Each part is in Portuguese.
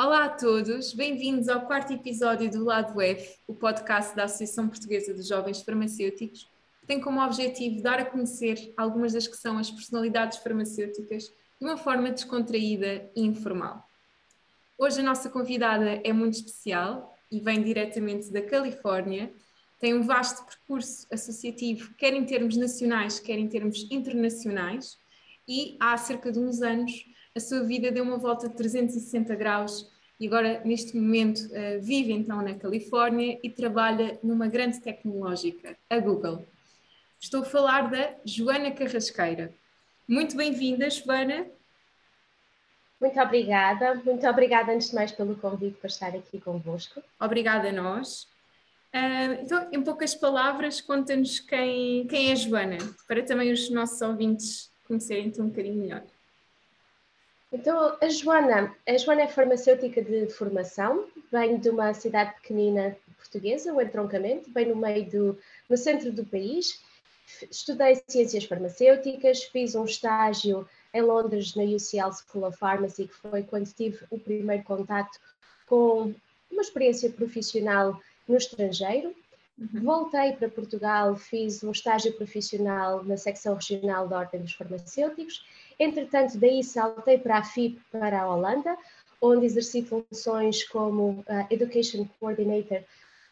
Olá a todos, bem-vindos ao quarto episódio do Lado F, o podcast da Associação Portuguesa de Jovens Farmacêuticos, que tem como objetivo dar a conhecer algumas das que são as personalidades farmacêuticas de uma forma descontraída e informal. Hoje a nossa convidada é muito especial e vem diretamente da Califórnia. Tem um vasto percurso associativo, quer em termos nacionais, quer em termos internacionais, e há cerca de uns anos a sua vida deu uma volta de 360 graus e agora, neste momento, uh, vive então na Califórnia e trabalha numa grande tecnológica, a Google. Estou a falar da Joana Carrasqueira. Muito bem-vinda, Joana. Muito obrigada, muito obrigada antes de mais pelo convite para estar aqui convosco. Obrigada a nós. Uh, então, em poucas palavras, conta-nos quem, quem é a Joana, para também os nossos ouvintes conhecerem-te um bocadinho melhor. Então, a Joana, a Joana é farmacêutica de formação, vem de uma cidade pequenina portuguesa, o entroncamento, bem no meio do, no centro do país. Estudei ciências farmacêuticas, fiz um estágio em Londres na UCL School of Pharmacy, que foi quando tive o primeiro contato com uma experiência profissional no estrangeiro. Uhum. Voltei para Portugal, fiz um estágio profissional na secção regional da Ordem dos Farmacêuticos Entretanto, daí saltei para a FIP, para a Holanda, onde exerci funções como uh, Education Coordinator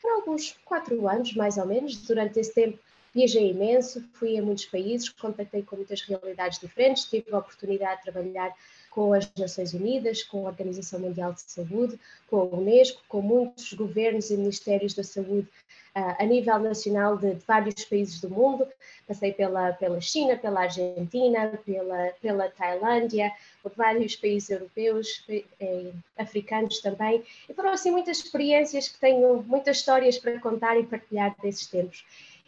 por alguns quatro anos, mais ou menos. Durante esse tempo viajei imenso, fui a muitos países, contactei com muitas realidades diferentes, tive a oportunidade de trabalhar com as Nações Unidas, com a Organização Mundial de Saúde, com a Unesco, com muitos governos e ministérios da saúde uh, a nível nacional de, de, vários países do mundo. Passei pela, pela China, pela Argentina, pela, pela Tailândia, por vários países europeus, eh, africanos também. E foram assim muitas experiências que tenho muitas histórias para contar e partilhar desses tempos.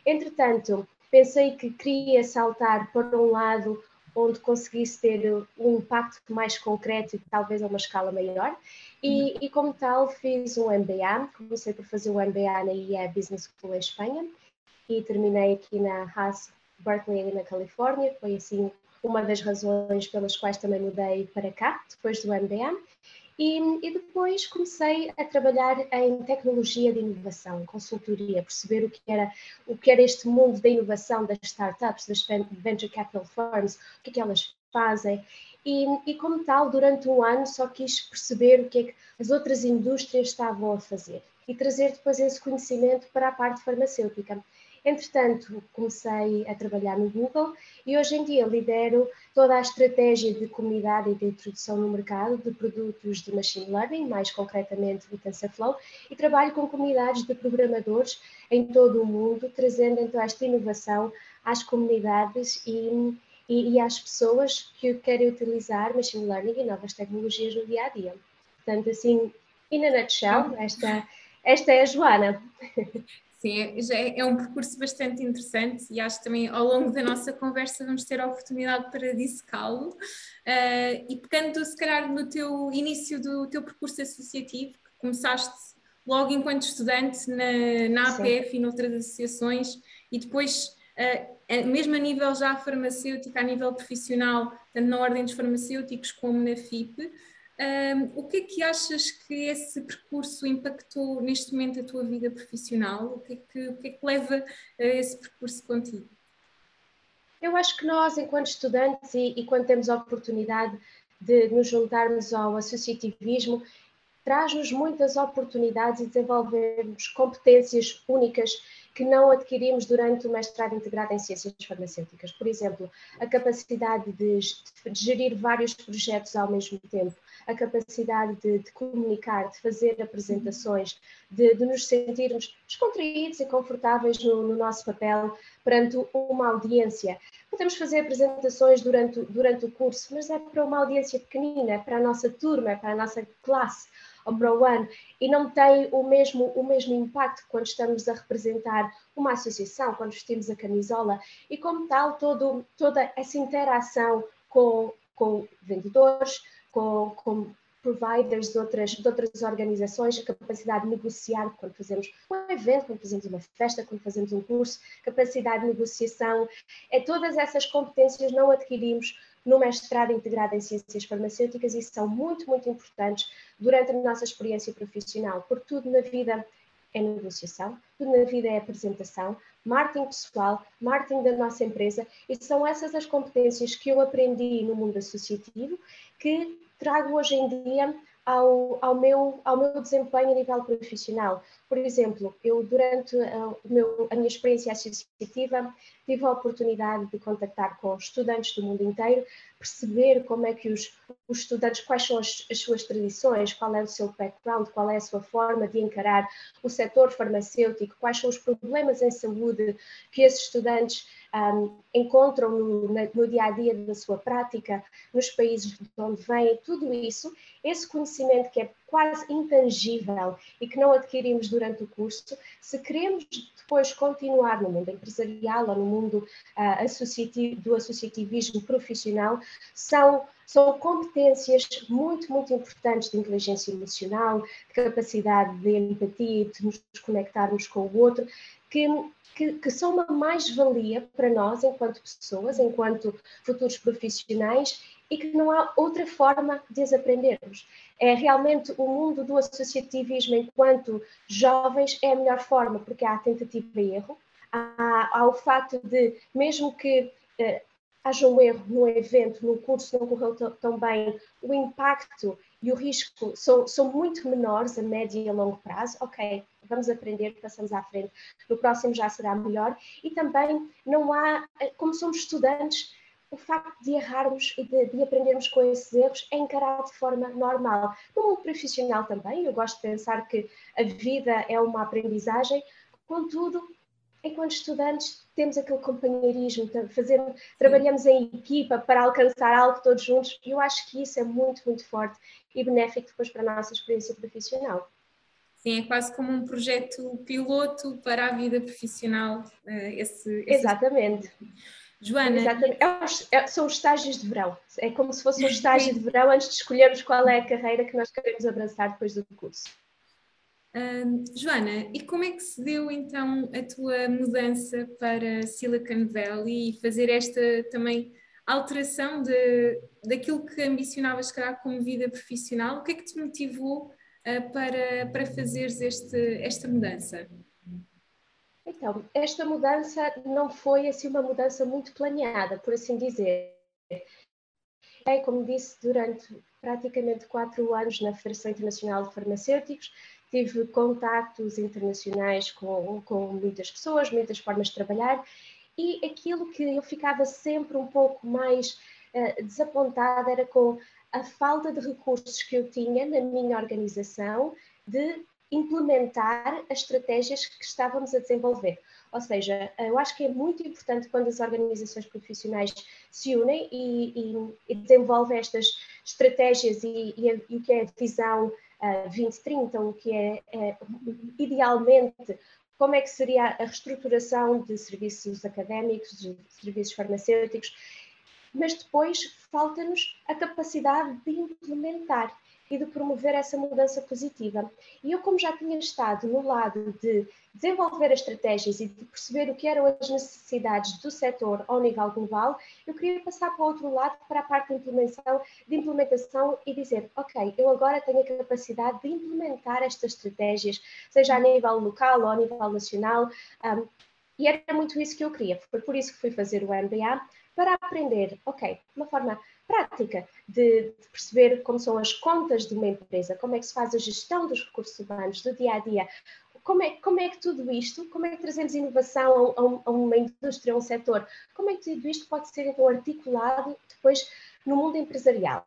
Entretanto, pensei que queria saltar para um lado onde conseguisse ter um impacto mais concreto e talvez a uma escala maior. E, e, como tal, fiz um MBA, comecei por fazer um MBA na IE Business School em Espanha e terminei aqui na Haas Berkeley, na Califórnia. Foi assim uma das razões pelas quais também mudei para cá, depois do MBA. E, e, depois comecei a trabalhar em tecnologia de inovação, consultoria, perceber o que era o que era este mundo da inovação das startups, das venture capital firms, o que é que elas fazem. E, e como tal, durante um ano só quis perceber o que é que as outras indústrias estavam a fazer e trazer depois esse conhecimento para a parte farmacêutica. Entretanto, comecei a trabalhar no Google e hoje em dia lidero toda a estratégia de comunidade e de introdução no mercado de produtos de machine learning, mais concretamente o TensorFlow, e trabalho com comunidades de programadores em todo o mundo, trazendo então esta inovação às comunidades e, e, e às pessoas que querem utilizar machine learning e novas tecnologias no dia a dia. Portanto, assim, in a nutshell, esta, esta é a Joana. Sim, é, já é, é, um percurso bastante interessante e acho que também ao longo da nossa conversa vamos ter a oportunidade para dissecá-lo. Uh, e pegando se calhar no teu início do teu percurso associativo, que começaste logo enquanto estudante na, na APF Sim. e noutras associações e depois uh, mesmo a nível já farmacêutico, a nível profissional, tanto na Ordem dos Farmacêuticos como na FIP, um, o que é que achas que esse percurso impactou neste momento a tua vida profissional? O que é que, que, é que leva a esse percurso contigo? Eu acho que nós, enquanto estudantes e, e quando temos a oportunidade de nos juntarmos ao associativismo, traz-nos muitas oportunidades e desenvolvermos competências únicas que não adquirimos durante o mestrado integrado em ciências farmacêuticas. Por exemplo, a capacidade de, de gerir vários projetos ao mesmo tempo, a capacidade de, de comunicar, de fazer apresentações, de, de, nos sentirmos descontraídos e confortáveis no, no, nosso papel perante uma audiência. Podemos fazer apresentações durante, durante o curso, mas é para uma audiência pequenina, é para a nossa turma, é para a nossa classe ou para o ano, e não tem o mesmo, o mesmo impacto quando estamos a representar uma associação, quando vestimos a camisola, e como tal, todo, toda essa interação com, com vendedores, com, com providers de outras, de outras organizações, a capacidade de negociar quando fazemos um evento, quando fazemos uma festa, quando fazemos um curso, capacidade de negociação, é todas essas competências não adquirimos no mestrado integrado em ciências farmacêuticas e são muito, muito importantes durante a nossa experiência profissional, porque tudo na vida é negociação, tudo na vida é apresentação, marketing pessoal, marketing da nossa empresa, e são essas as competências que eu aprendi no mundo associativo que trago hoje em dia ao, ao, meu, ao meu desempenho a nível profissional. Por exemplo, eu durante a, meu, a minha experiência associativa tive a oportunidade de contactar com estudantes do mundo inteiro, perceber como é que os, os estudantes, quais são as, as, suas tradições, qual é o seu background, qual é a sua forma de encarar o setor farmacêutico, quais são os problemas em saúde que esses estudantes um, encontram no, no, dia a dia da sua prática, nos países de onde vêm, tudo isso, esse conhecimento que é quase intangível e que não adquirimos durante o curso, se queremos depois continuar no mundo empresarial ou no mundo uh, associativo, do associativismo profissional, são, são competências muito, muito importantes de inteligência emocional, de capacidade de empatia, de nos conectarmos com o outro, que que, que são uma mais-valia para nós enquanto pessoas, enquanto futuros profissionais e que não há outra forma de as aprendermos. É realmente o mundo do associativismo enquanto jovens é a melhor forma, porque há tentativa e erro, há, há o facto de, mesmo que eh, haja um erro num evento, num curso não correu tão bem, o impacto e o risco são, são muito menores a médio e a longo prazo. Ok, vamos aprender, passamos à frente, no próximo já será melhor. E também não há, como somos estudantes, o facto de errarmos e de, de, aprendermos com esses erros é encarado de forma normal. No mundo profissional também, eu gosto de pensar que a vida é uma aprendizagem, contudo, enquanto estudantes, temos aquele companheirismo, fazemos, trabalhamos em equipa para alcançar algo todos juntos, e eu acho que isso é muito, muito forte e benéfico depois para a nossa experiência profissional. Sim, é quase como um projeto piloto para a vida profissional. Eh, esse, esse... Exatamente. Joana. Exatamente. É, é, são os estágios de verão. É como se fosse um estágio de verão antes de escolhermos qual é a carreira que nós queremos abraçar depois do curso. Uh, Joana, e como é que se deu então a tua mudança para Silicon Valley e fazer esta também alteração de, daquilo que ambicionavas, calhar, como vida profissional? O que é que te motivou para, para fazeres este, esta mudança? Então, esta mudança não foi assim uma mudança muito planeada, por assim dizer. É, como disse, durante praticamente quatro anos na Federação Internacional de Farmacêuticos, tive contactos internacionais com, com muitas pessoas, muitas formas de trabalhar, e aquilo que eu ficava sempre um pouco mais uh, desapontada era com a falta de recursos que eu tinha na minha organização de implementar as estratégias que estávamos a desenvolver. Ou seja, eu acho que é muito importante quando as organizações profissionais se unem e, e, e desenvolvem estas estratégias e, e, o que é a visão uh, 2030, o que é, é idealmente como é que seria a reestruturação de serviços académicos, de serviços farmacêuticos, mas depois falta-nos a capacidade de implementar e de promover essa mudança positiva. E eu, como já tinha estado no lado de desenvolver as estratégias e de perceber o que eram as necessidades do setor ao nível global, eu queria passar para o outro lado, para a parte de implementação, de implementação e dizer, ok, eu agora tenho a capacidade de implementar estas estratégias, seja a nível local ou a nível nacional, um, e era muito isso que eu queria. Foi por isso que fui fazer o MBA, para aprender, ok, uma forma prática de, de, perceber como são as contas de uma empresa, como é que se faz a gestão dos recursos humanos do dia a dia, como é, como é que tudo isto, como é que trazemos inovação a, a, a uma indústria, a um setor, como é que tudo isto pode ser então articulado depois no mundo empresarial.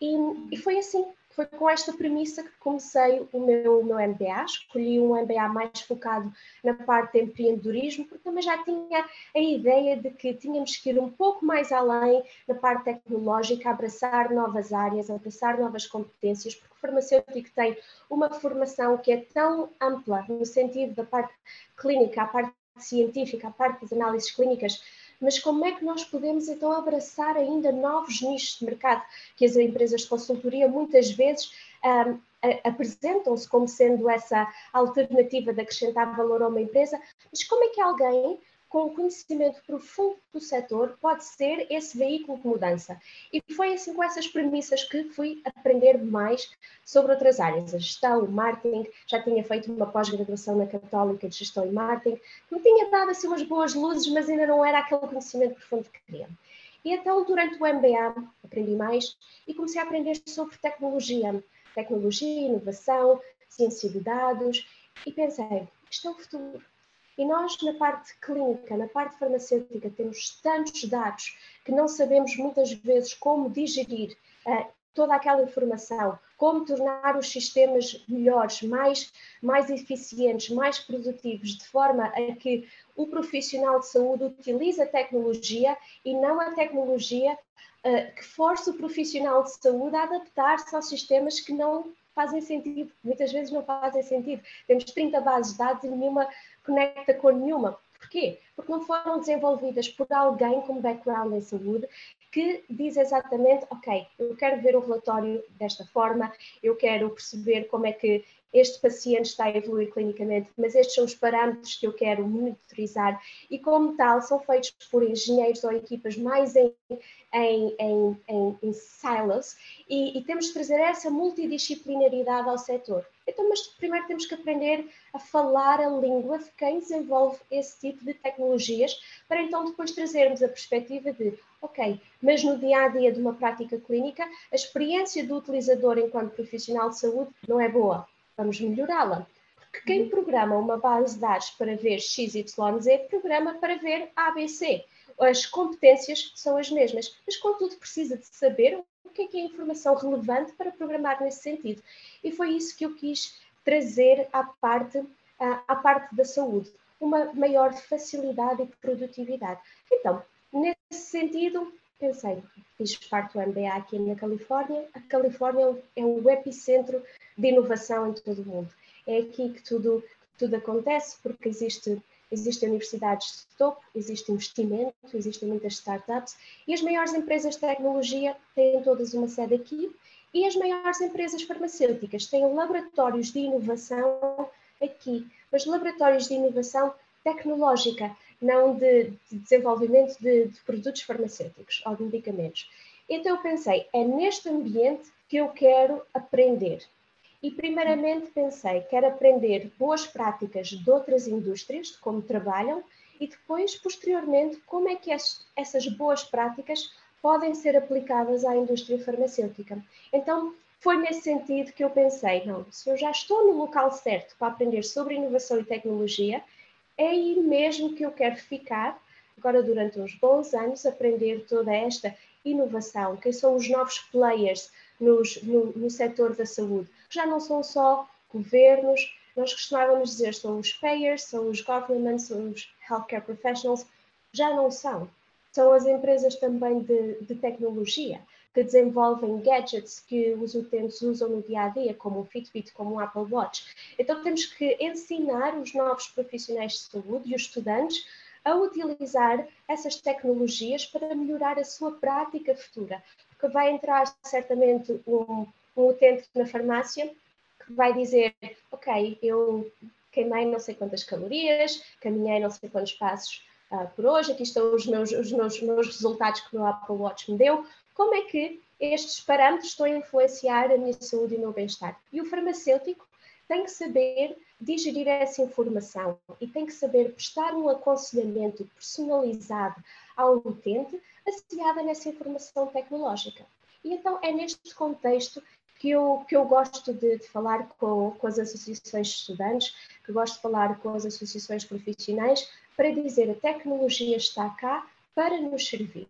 E, e foi assim foi com esta premissa que comecei o meu, o meu MBA. Escolhi um MBA mais focado na parte de empreendedorismo, porque também já tinha a ideia de que tínhamos que ir um pouco mais além na parte tecnológica, abraçar novas áreas, abraçar novas competências, porque o farmacêutico tem uma formação que é tão ampla no sentido da parte clínica, a parte científica, a parte das análises clínicas, mas como é que nós podemos então abraçar ainda novos nichos de mercado? Que as empresas de consultoria muitas vezes um, apresentam-se como sendo essa alternativa de acrescentar valor a uma empresa, mas como é que alguém com conhecimento profundo do setor, pode ser esse veículo de mudança. E foi assim com essas premissas que fui aprender mais sobre outras áreas, a gestão, o marketing, já tinha feito uma pós-graduação na Católica de Gestão e Marketing, me tinha dado assim umas boas luzes, mas ainda não era aquele conhecimento profundo que queria. E então, durante o MBA, aprendi mais e comecei a aprender sobre tecnologia, tecnologia, inovação, ciência de dados, e pensei, isto é o futuro e nós, na parte clínica, na parte farmacêutica, temos tantos dados que não sabemos muitas vezes como digerir uh, toda aquela informação, como tornar os sistemas melhores, mais, mais eficientes, mais produtivos, de forma a que o profissional de saúde utilize a tecnologia e não a tecnologia uh, que force o profissional de saúde a adaptar-se aos sistemas que não fazem sentido, muitas vezes não fazem sentido. Temos 30 bases de dados e nenhuma conecta com nenhuma. Porquê? Porque não foram desenvolvidas por alguém com background em saúde que diz exatamente, ok, eu quero ver o relatório desta forma, eu quero perceber como é que este paciente está a evoluir clinicamente, mas estes são os parâmetros que eu quero monitorizar e, como tal, são feitos por engenheiros ou equipas mais em, em, em, em, em silos e, e temos de trazer essa multidisciplinaridade ao setor. Então, mas primeiro temos que aprender a falar a língua de quem desenvolve esse tipo de tecnologias, para então depois trazermos a perspectiva de, ok, mas no dia a dia de uma prática clínica, a experiência do utilizador enquanto profissional de saúde não é boa vamos melhorá-la. Porque quem uhum. programa uma base de dados para ver XYZ, programa para ver ABC. As competências são as mesmas, mas contudo precisa de saber o que é, que é informação relevante para programar nesse sentido. E foi isso que eu quis trazer à parte, à, parte da saúde, uma maior facilidade e produtividade. Então, nesse sentido, pensei, fiz parte do MBA aqui na Califórnia. A Califórnia é o epicentro de inovação em todo o mundo. É aqui que tudo, tudo acontece, porque existe, existem universidades de topo, existe investimento, existem muitas startups e as maiores empresas de tecnologia têm todas uma sede aqui e as maiores empresas farmacêuticas têm laboratórios de inovação aqui, mas laboratórios de inovação tecnológica, não de, de desenvolvimento de, de, produtos farmacêuticos ou de medicamentos. Então eu pensei, é neste ambiente que eu quero aprender. E primeiramente pensei, quero aprender boas práticas de outras indústrias, de como trabalham, e depois, posteriormente, como é que essas boas práticas podem ser aplicadas à indústria farmacêutica. Então, foi nesse sentido que eu pensei, não, se eu já estou no local certo para aprender sobre inovação e tecnologia, é aí mesmo que eu quero ficar, agora durante uns bons anos, aprender toda esta inovação, quem são os novos players nos, no, no setor da saúde. Já não são só governos, nós costumávamos dizer são os payers, são os governments, são os healthcare professionals, já não são. São as empresas também de, de tecnologia que desenvolvem gadgets que os utentes usam no dia a dia, como o Fitbit, como o Apple Watch. Então temos que ensinar os novos profissionais de saúde e os estudantes a utilizar essas tecnologias para melhorar a sua prática futura, porque vai entrar certamente um, um utente na farmácia que vai dizer, ok, eu queimei não sei quantas calorias, caminhei não sei quantos passos uh, por hoje, aqui estão os meus, os meus, meus resultados que o meu Apple Watch me deu, como é que estes parâmetros estão a influenciar a minha saúde e o meu bem-estar. E o farmacêutico tem que saber digerir essa informação e tem que saber prestar um aconselhamento personalizado ao utente baseada nessa informação tecnológica. E então é neste contexto que eu, que eu gosto de, de falar com, com as associações de estudantes, que gosto de falar com as associações profissionais, para dizer a tecnologia está cá para nos servir.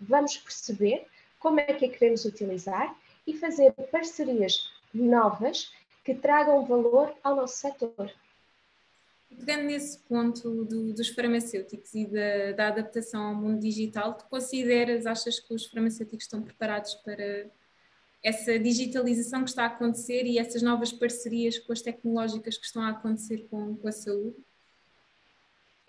Vamos perceber como é que a queremos utilizar e fazer parcerias novas que tragam valor ao nosso setor. Pegando nesse ponto do, dos farmacêuticos e da, da, adaptação ao mundo digital, tu consideras, achas que os farmacêuticos estão preparados para essa digitalização que está a acontecer e essas novas parcerias com as tecnológicas que estão a acontecer com, com a saúde?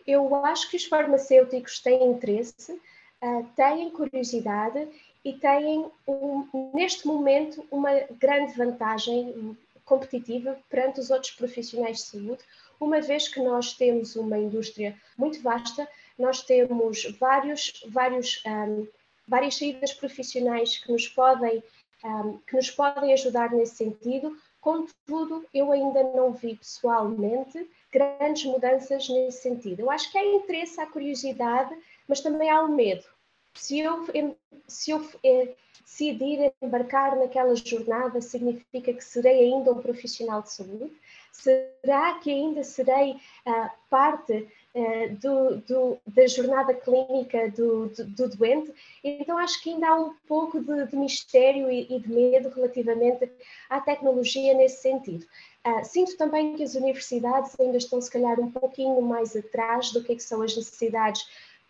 Eu acho que os farmacêuticos têm interesse, uh, têm curiosidade e têm, um, neste momento, uma grande vantagem competitiva perante os outros profissionais de saúde, uma vez que nós temos uma indústria muito vasta, nós temos vários, vários, um, várias saídas profissionais que nos podem um, que nos podem ajudar nesse sentido. Contudo, eu ainda não vi pessoalmente grandes mudanças nesse sentido. Eu acho que há interesse, há curiosidade, mas também há o medo. Se eu, se eu eh, decidir embarcar naquela jornada, significa que serei ainda um profissional de saúde? Será que ainda serei uh, parte uh, do, do, da jornada clínica do, do, do, doente? Então, acho que ainda há um pouco de, de mistério e, e, de medo relativamente à tecnologia nesse sentido. Uh, sinto também que as universidades ainda estão, se calhar, um pouquinho mais atrás do que, é que são as necessidades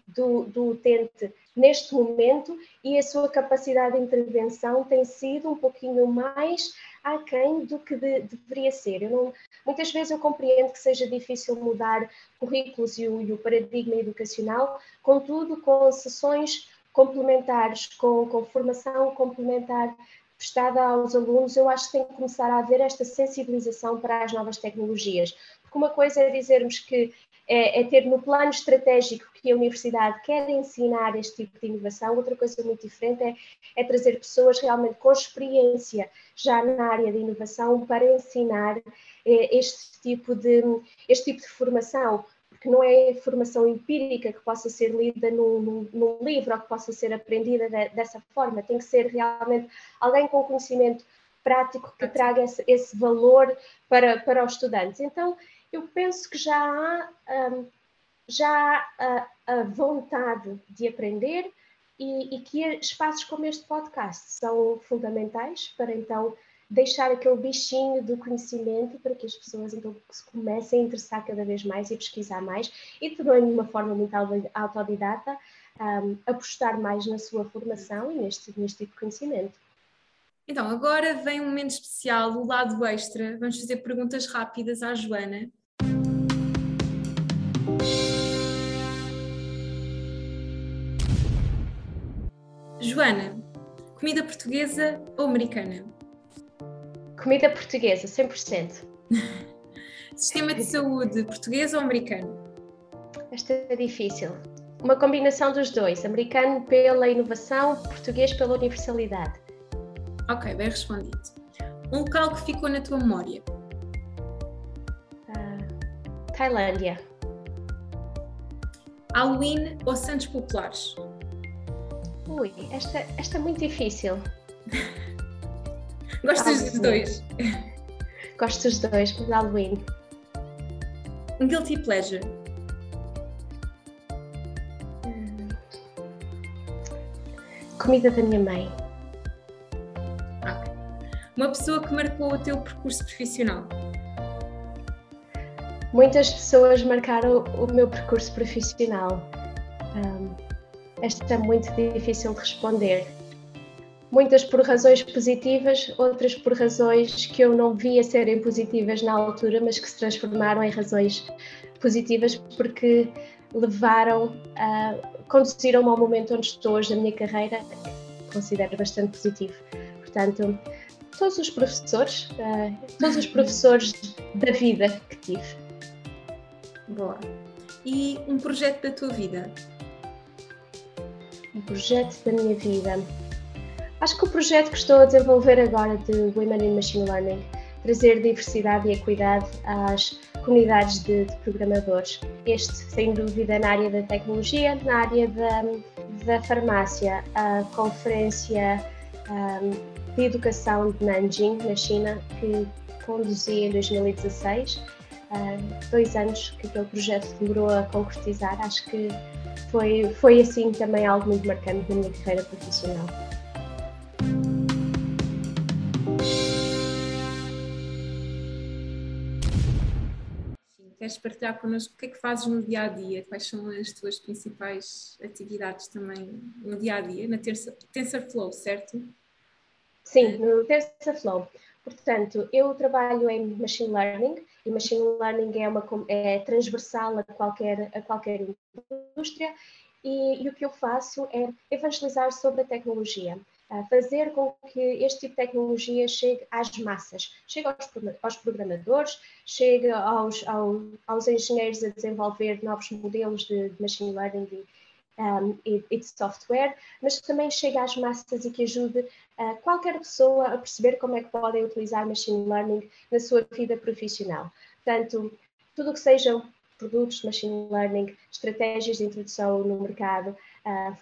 do, do utente neste momento e a sua capacidade de intervenção tem sido um pouquinho mais aquém do que de, deveria ser. Não, muitas vezes eu compreendo que seja difícil mudar currículos e o, paradigma educacional, contudo, com sessões complementares, com, com formação complementar prestada aos alunos, eu acho que tem que começar a haver esta sensibilização para as novas tecnologias. Porque uma coisa é dizermos que é, é, ter no plano estratégico que a universidade quer ensinar este tipo de inovação. Outra coisa muito diferente é, é trazer pessoas realmente com experiência já na área de inovação para ensinar é, este, tipo de, este tipo de formação porque não é formação empírica que possa ser lida num, num, num, livro ou que possa ser aprendida de, dessa forma, tem que ser realmente alguém com conhecimento prático que traga esse, esse valor para, para os estudantes. Então, eu penso que já há, um, já há a, a, vontade de aprender e, e, que espaços como este podcast são fundamentais para então deixar aquele bichinho do conhecimento para que as pessoas então se comecem a interessar cada vez mais e pesquisar mais e também de uma forma muito autodidata um, apostar mais na sua formação e neste, neste tipo de conhecimento. Então, agora vem um momento especial, o lado extra. Vamos fazer perguntas rápidas à Joana. Joana, comida portuguesa ou americana? Comida portuguesa, 100%. Sistema de saúde português ou americano? Esta é difícil. Uma combinação dos dois, americano pela inovação, português pela universalidade. Ok, bem respondido. Um local que ficou na tua memória? Uh, Tailândia. Halloween ou Santos Populares? Ui, esta, esta é muito difícil. Gostas dos dois? Gosto dos dois, mas Halloween. Um guilty pleasure. Hum. Comida da minha mãe. Okay. Uma pessoa que marcou o teu percurso profissional. Muitas pessoas marcaram o meu percurso profissional. Um, esta é muito difícil de responder. Muitas por razões positivas, outras por razões que eu não via serem positivas na altura, mas que se transformaram em razões positivas porque levaram a conduziram-me ao momento onde estou hoje na minha carreira, considero bastante positivo. Portanto, todos os professores, uh, todos os professores da vida que tive. Boa. E um projeto da tua vida? Um projeto da minha vida. Acho que o projeto que estou a desenvolver agora de Women in Machine Learning, trazer diversidade e equidade às comunidades de, de programadores. Este, sem dúvida, na área da tecnologia, na área da, da farmácia, a conferência um, de educação de Nanjing, na China, que conduzi em 2016. Uh, dois anos que aquele projeto demorou a concretizar, acho que foi, foi assim também algo muito marcante na minha carreira profissional. Queres partilhar connosco o que é que fazes no dia a dia? Quais são as tuas principais atividades também no dia a dia, na TensorFlow, certo? Sim, no TensorFlow. Portanto, eu trabalho em Machine Learning e Machine Learning é, uma, é transversal a qualquer, a qualquer indústria e, e, o que eu faço é evangelizar sobre a tecnologia. fazer com que este tipo de tecnologia chegue às massas, chegue aos, aos programadores, chegue aos, aos, engenheiros a desenvolver novos modelos de, de machine learning e, um, e, e, de software, mas que também chegue às massas e que ajude uh, qualquer pessoa a perceber como é que podem utilizar machine learning na sua vida profissional. Portanto, tudo o que sejam produtos de machine learning, estratégias de introdução no mercado,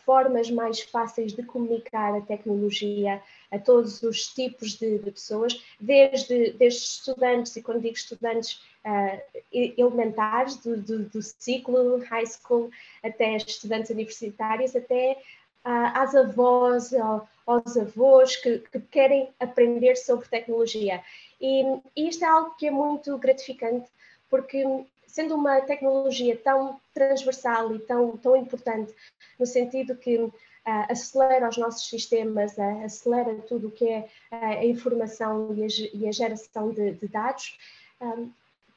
formas mais fáceis de comunicar a tecnologia a todos os tipos de, de pessoas, desde, desde estudantes, e quando digo estudantes uh, elementares do, do, do, ciclo high school, até estudantes universitários, até uh, às avós, aos avós que, que querem aprender sobre tecnologia. E, e isto é algo que é muito gratificante, porque sendo uma tecnologia tão transversal e tão, tão importante, no sentido que uh, acelera os nossos sistemas, uh, acelera tudo o que é uh, a informação e a, e a geração de, de dados,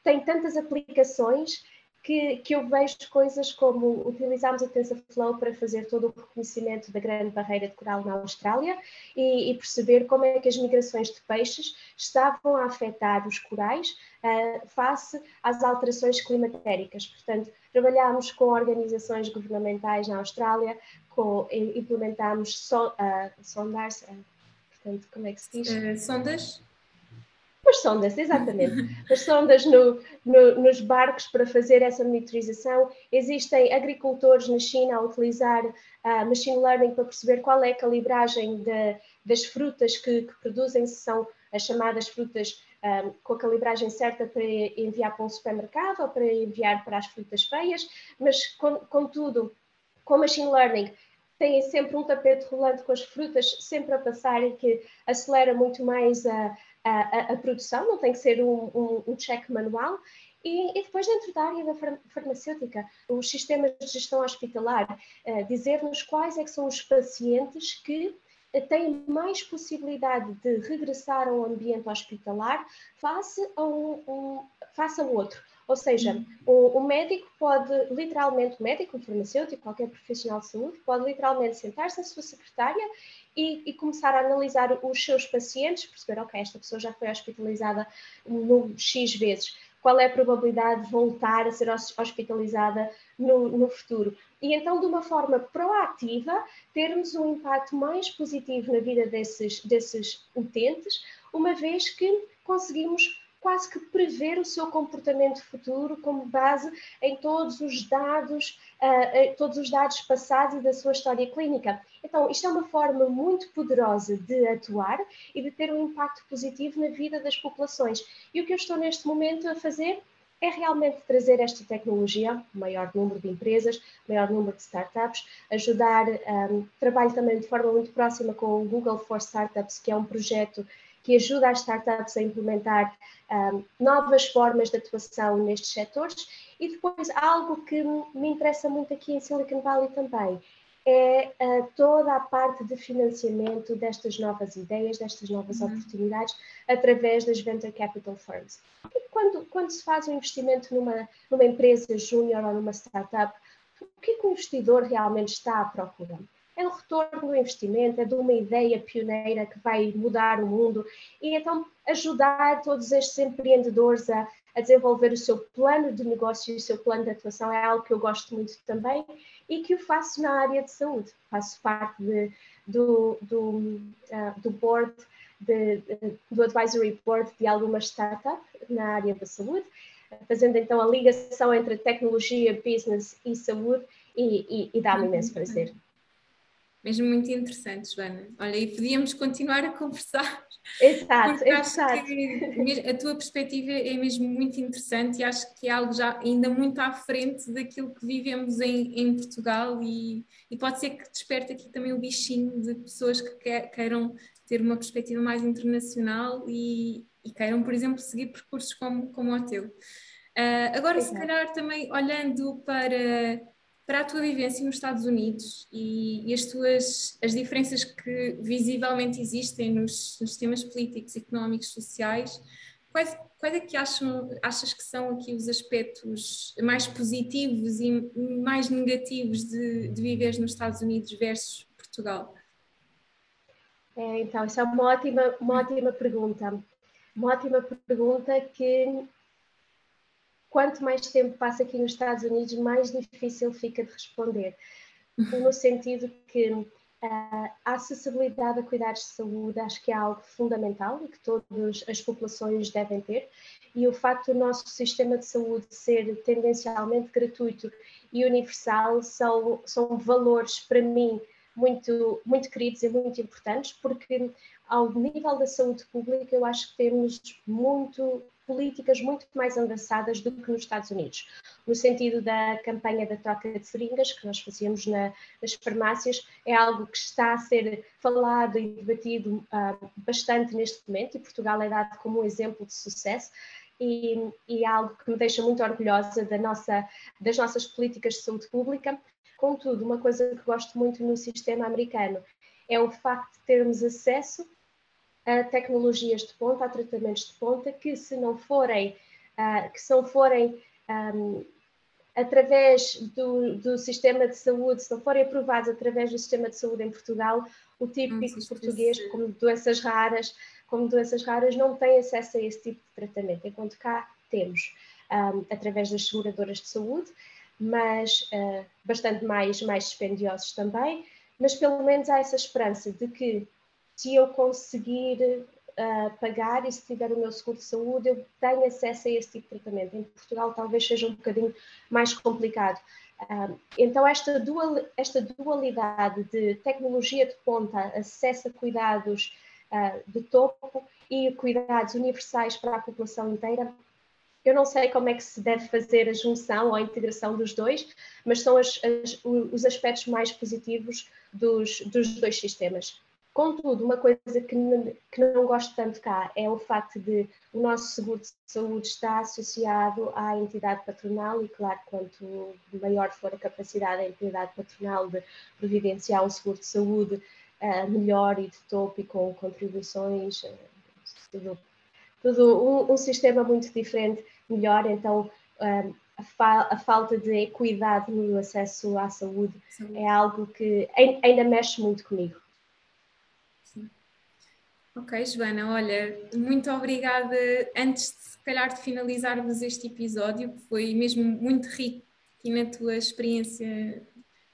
tem tantas aplicações que, que, eu vejo coisas como utilizarmos o TensorFlow para fazer todo o reconhecimento da grande barreira de coral na Austrália e, e perceber como é que as migrações de peixes estavam a afetar os corais uh, face às alterações climatéricas. Portanto, trabalhámos com organizações governamentais na Austrália, com, implementámos so, uh, sondas, uh, portanto, como é que se diz? sondas? As sondas, exatamente. As sondas no, no, nos barcos para fazer essa monitorização. Existem agricultores na China a utilizar uh, machine learning para perceber qual é a calibragem de, das frutas que, que, produzem, se são as chamadas frutas um, com a calibragem certa para enviar para um supermercado ou para enviar para as frutas feias, mas contudo, com machine learning têm sempre um tapete rolante com as frutas sempre a passar que acelera muito mais a, a, a produção, não tem que ser um, um, um check manual. E, e, depois, dentro da área da farmacêutica, os sistemas de gestão hospitalar, uh, dizer-nos quais é que são os pacientes que têm mais possibilidade de regressar ao ambiente hospitalar face a um, um face a outro. Ou seja, o, o, médico pode literalmente, o médico, o farmacêutico, qualquer profissional de saúde, pode literalmente sentar-se na sua secretária e, e, começar a analisar os seus pacientes, perceber, ok, esta pessoa já foi hospitalizada no X vezes, qual é a probabilidade de voltar a ser hospitalizada no, no futuro? e então, de uma forma proativa, termos um impacto mais positivo na vida desses, desses utentes, uma vez que conseguimos quase que prever o seu comportamento futuro com base em todos os dados, uh, todos os dados passados e da sua história clínica. Então, isto é uma forma muito poderosa de atuar e de ter um impacto positivo na vida das populações. E o que eu estou neste momento a fazer é realmente trazer esta tecnologia, maior número de empresas, maior número de startups, ajudar, um, trabalho também de forma muito próxima com o Google for Startups, que é um projeto que ajuda as startups a implementar um, novas formas de atuação nestes setores. E depois, algo que me interessa muito aqui em Silicon Valley também, é uh, toda a parte de financiamento destas novas ideias, destas novas uhum. oportunidades, através das venture capital firms. E quando, quando se faz um investimento numa, numa empresa júnior ou numa startup, o que, é que o investidor realmente está à procura? É o retorno do investimento, é de uma ideia pioneira que vai mudar o mundo e então ajudar todos estes empreendedores a, a desenvolver o seu plano de negócio e o seu plano de atuação é algo que eu gosto muito também e que o faço na área de saúde. Faço parte de, do, do, uh, do board, de, do advisory board de algumas startups na área da saúde, fazendo então a ligação entre tecnologia, business e saúde e, e, e dá-me imenso prazer. Mesmo muito interessante, Joana. Olha, e podíamos continuar a conversar. Exato, exato. a tua perspectiva é mesmo muito interessante e acho que é algo já ainda muito à frente daquilo que vivemos em, em Portugal e, e pode ser que desperte aqui também o bichinho de pessoas que queiram ter uma perspectiva mais internacional e, e, queiram, por exemplo, seguir percursos como, como o teu. Uh, agora, Exato. se calhar também olhando para para a tua vivência nos Estados Unidos e, e, as tuas as diferenças que visivelmente existem nos, nos sistemas políticos, económicos, sociais, quais, quais é que acham, achas que são aqui os aspectos mais positivos e mais negativos de, de viver nos Estados Unidos versus Portugal? É, então, essa é uma ótima, uma ótima pergunta. Uma ótima pergunta que, quanto mais tempo passa aqui nos Estados Unidos, mais difícil fica de responder. No sentido que a acessibilidade a cuidados de saúde acho que é algo fundamental e que todas as populações devem ter, e o facto do nosso sistema de saúde ser tendencialmente gratuito e universal são, são valores, para mim, muito, muito queridos e muito importantes, porque ao nível da saúde pública eu acho que temos muito políticas muito mais avançadas do que nos Estados Unidos, no sentido da campanha da troca de seringas que nós fazíamos na, nas farmácias, é algo que está a ser falado e debatido uh, bastante neste momento e Portugal é dado como um exemplo de sucesso e, e é algo que me deixa muito orgulhosa da nossa, das nossas políticas de saúde pública. Contudo, uma coisa que gosto muito no sistema americano é o facto de termos acesso a tecnologias de ponta, a tratamentos de ponta, que se não forem, uh, que se não forem um, através do, do, sistema de saúde, se não forem aprovados através do sistema de saúde em Portugal, o típico português, como doenças raras, como doenças raras, não tem acesso a esse tipo de tratamento, enquanto cá temos, um, através das seguradoras de saúde, mas uh, bastante mais, mais dispendiosos também, mas pelo menos há essa esperança de que se eu conseguir uh, pagar e se tiver o meu seguro de saúde, eu tenho acesso a esse tipo de tratamento. Em Portugal talvez seja um bocadinho mais complicado. Uh, então, esta, dual, esta dualidade de tecnologia de ponta, acesso a cuidados uh, de topo e cuidados universais para a população inteira, eu não sei como é que se deve fazer a junção ou a integração dos dois, mas são as, as, os aspectos mais positivos dos, dos dois sistemas. Contudo, uma coisa que, que não gosto tanto cá é o facto de o nosso seguro de saúde estar associado à entidade patronal e, claro, quanto maior for a capacidade da entidade patronal de providenciar um seguro de saúde uh, melhor e de topo e com contribuições, uh, tudo, tudo um, um, sistema muito diferente, melhor, então uh, a, fa a, falta de equidade no acesso à saúde Sim. é algo que ainda mexe muito comigo. Ok, Joana, olha, muito obrigada. Antes de se calhar de finalizarmos este episódio, que foi mesmo muito rico aqui na tua experiência,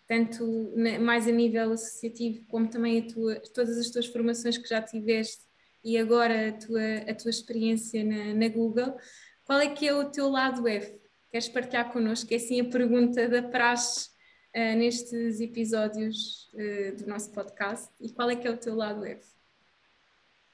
tanto na, mais a nível associativo, como também a tua, todas as tuas formações que já tiveste e agora a tua, a tua experiência na, na Google. Qual é que é o teu lado F? Queres partilhar connosco? É assim a pergunta da praxe uh, nestes episódios uh, do nosso podcast. E qual é que é o teu lado F?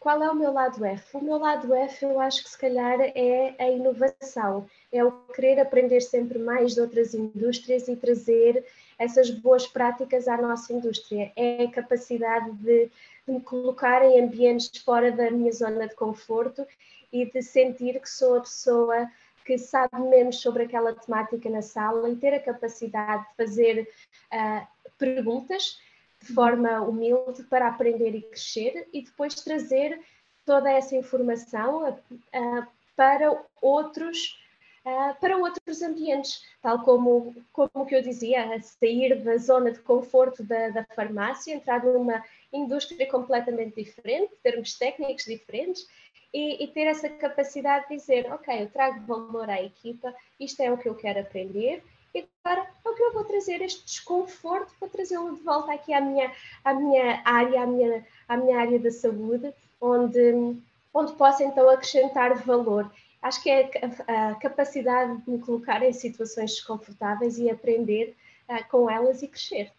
Qual é o meu lado F? O meu lado F eu acho que se calhar é a inovação, é o querer aprender sempre mais de outras indústrias e trazer essas boas práticas à nossa indústria. É a capacidade de, de me colocar em ambientes fora da minha zona de conforto e de sentir que sou a pessoa que sabe menos sobre aquela temática na sala e ter a capacidade de fazer uh, perguntas de forma humilde para aprender e crescer e depois trazer toda essa informação uh, para outros uh, para outros ambientes, tal como como que eu dizia, sair da zona de conforto da, da farmácia, entrar numa indústria completamente diferente, termos técnicos diferentes e, e, ter essa capacidade de dizer, ok, eu trago valor à equipa, isto é o que eu quero aprender e agora o que eu vou trazer este desconforto para trazê-lo de volta aqui à minha, à minha área, à minha, à minha área da saúde, onde, onde posso então acrescentar valor. Acho que é a, a capacidade de me colocar em situações desconfortáveis e aprender uh, com elas e crescer.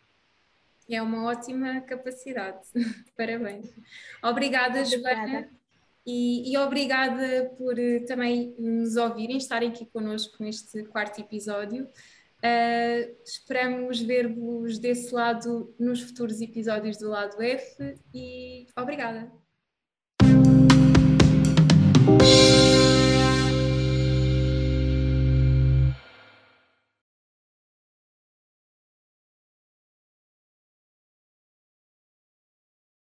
É uma ótima capacidade. Parabéns. Obrigada, obrigada. Joana. E, e, obrigada por uh, também nos ouvirem, estarem aqui connosco neste quarto episódio. Uh, esperamos ver-vos desse lado nos futuros episódios do lado F e obrigada.